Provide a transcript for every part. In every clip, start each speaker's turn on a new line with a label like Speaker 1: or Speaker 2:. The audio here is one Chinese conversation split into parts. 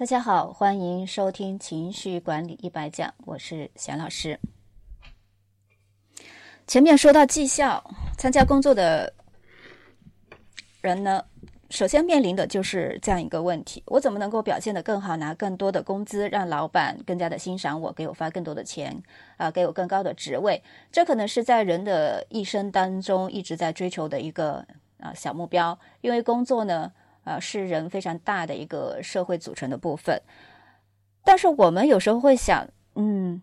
Speaker 1: 大家好，欢迎收听情绪管理一百讲，我是贤老师。前面说到绩效，参加工作的人呢，首先面临的就是这样一个问题：我怎么能够表现得更好，拿更多的工资，让老板更加的欣赏我，给我发更多的钱，啊，给我更高的职位？这可能是在人的一生当中一直在追求的一个啊小目标，因为工作呢。啊，是人非常大的一个社会组成的部分，但是我们有时候会想，嗯，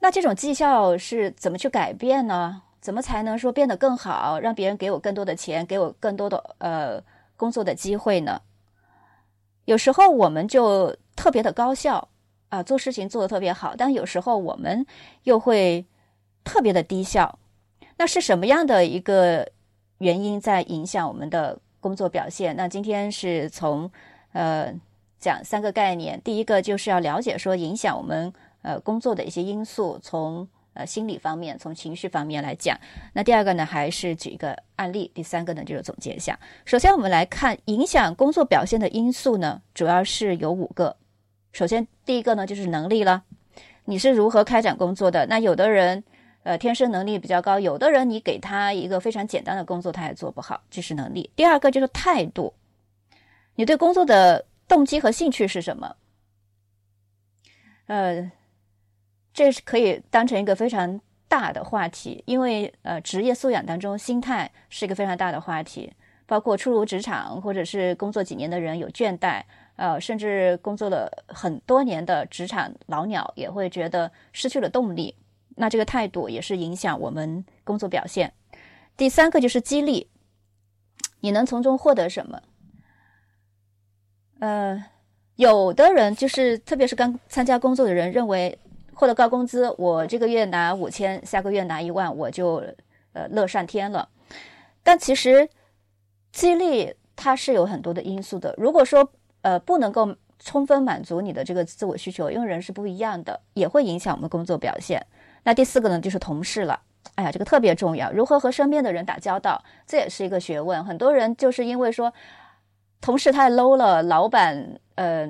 Speaker 1: 那这种绩效是怎么去改变呢？怎么才能说变得更好，让别人给我更多的钱，给我更多的呃工作的机会呢？有时候我们就特别的高效啊，做事情做得特别好，但有时候我们又会特别的低效。那是什么样的一个原因在影响我们的？工作表现，那今天是从，呃，讲三个概念。第一个就是要了解说影响我们呃工作的一些因素，从呃心理方面、从情绪方面来讲。那第二个呢，还是举一个案例。第三个呢，就是总结一下。首先，我们来看影响工作表现的因素呢，主要是有五个。首先，第一个呢就是能力了，你是如何开展工作的？那有的人。呃，天生能力比较高，有的人你给他一个非常简单的工作，他也做不好，这是能力。第二个就是态度，你对工作的动机和兴趣是什么？呃，这是可以当成一个非常大的话题，因为呃，职业素养当中，心态是一个非常大的话题。包括初入职场或者是工作几年的人有倦怠，呃，甚至工作了很多年的职场老鸟也会觉得失去了动力。那这个态度也是影响我们工作表现。第三个就是激励，你能从中获得什么？呃，有的人就是，特别是刚参加工作的人，认为获得高工资，我这个月拿五千，下个月拿一万，我就呃乐上天了。但其实激励它是有很多的因素的。如果说呃不能够充分满足你的这个自我需求，因为人是不一样的，也会影响我们工作表现。那第四个呢，就是同事了。哎呀，这个特别重要，如何和身边的人打交道，这也是一个学问。很多人就是因为说同事太 low 了，老板呃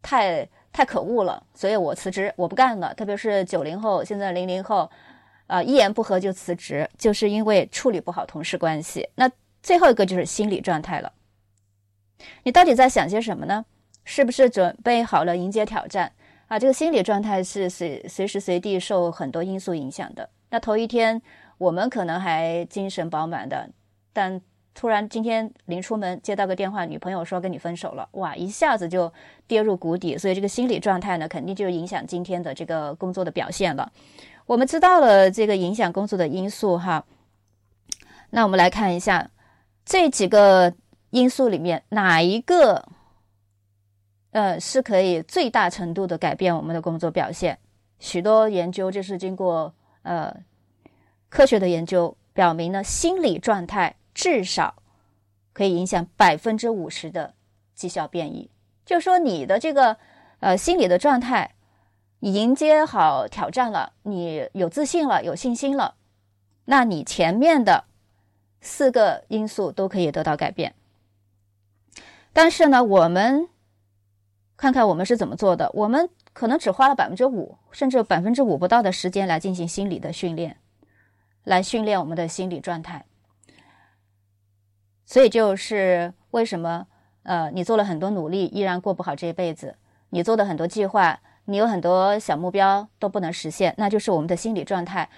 Speaker 1: 太太可恶了，所以我辞职，我不干了。特别是九零后，现在零零后，啊，一言不合就辞职，就是因为处理不好同事关系。那最后一个就是心理状态了，你到底在想些什么呢？是不是准备好了迎接挑战？啊，这个心理状态是随随时随地受很多因素影响的。那头一天我们可能还精神饱满的，但突然今天临出门接到个电话，女朋友说跟你分手了，哇，一下子就跌入谷底。所以这个心理状态呢，肯定就影响今天的这个工作的表现了。我们知道了这个影响工作的因素哈，那我们来看一下这几个因素里面哪一个？呃，是可以最大程度的改变我们的工作表现。许多研究就是经过呃科学的研究表明呢，心理状态至少可以影响百分之五十的绩效变异。就说你的这个呃心理的状态，你迎接好挑战了，你有自信了，有信心了，那你前面的四个因素都可以得到改变。但是呢，我们。看看我们是怎么做的，我们可能只花了百分之五，甚至百分之五不到的时间来进行心理的训练，来训练我们的心理状态。所以就是为什么，呃，你做了很多努力，依然过不好这一辈子；你做的很多计划，你有很多小目标都不能实现，那就是我们的心理状态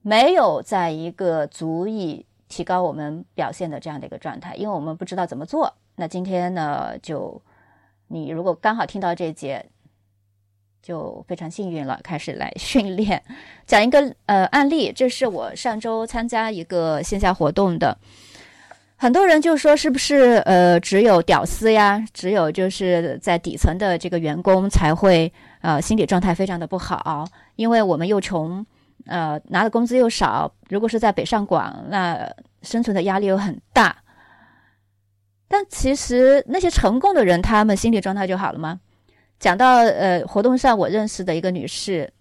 Speaker 1: 没有在一个足以提高我们表现的这样的一个状态，因为我们不知道怎么做。那今天呢，就。你如果刚好听到这节，就非常幸运了。开始来训练，讲一个呃案例。这是我上周参加一个线下活动的，很多人就说是不是呃只有屌丝呀，只有就是在底层的这个员工才会呃心理状态非常的不好，因为我们又穷，呃拿的工资又少。如果是在北上广，那生存的压力又很大。但其实那些成功的人，他们心理状态就好了吗？讲到呃活动上我认识的一个女士，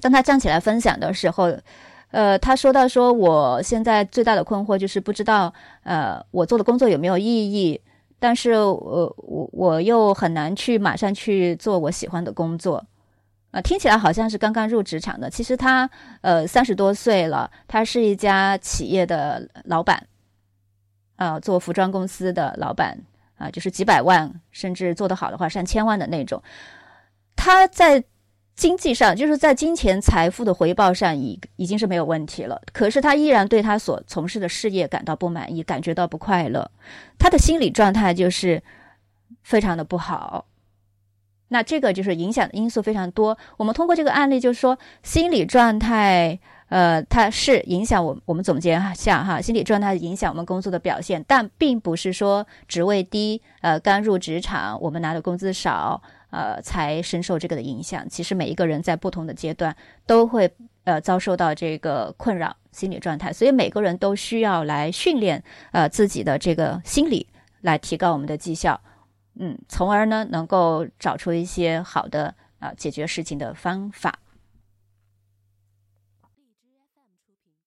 Speaker 1: 当她站起来分享的时候，呃，她说到说我现在最大的困惑就是不知道呃我做的工作有没有意义，但是我我我又很难去马上去做我喜欢的工作，啊，听起来好像是刚刚入职场的，其实他呃三十多岁了，他是一家企业的老板，啊，做服装公司的老板啊，就是几百万，甚至做得好的话上千万的那种，他在。经济上，就是在金钱财富的回报上，已已经是没有问题了。可是他依然对他所从事的事业感到不满意，感觉到不快乐。他的心理状态就是非常的不好。那这个就是影响的因素非常多。我们通过这个案例，就是说心理状态，呃，它是影响我。我们总结一下哈，心理状态影响我们工作的表现，但并不是说职位低，呃，刚入职场，我们拿的工资少。呃，才深受这个的影响。其实每一个人在不同的阶段都会呃遭受到这个困扰心理状态，所以每个人都需要来训练呃自己的这个心理，来提高我们的绩效，嗯，从而呢能够找出一些好的啊解决事情的方法。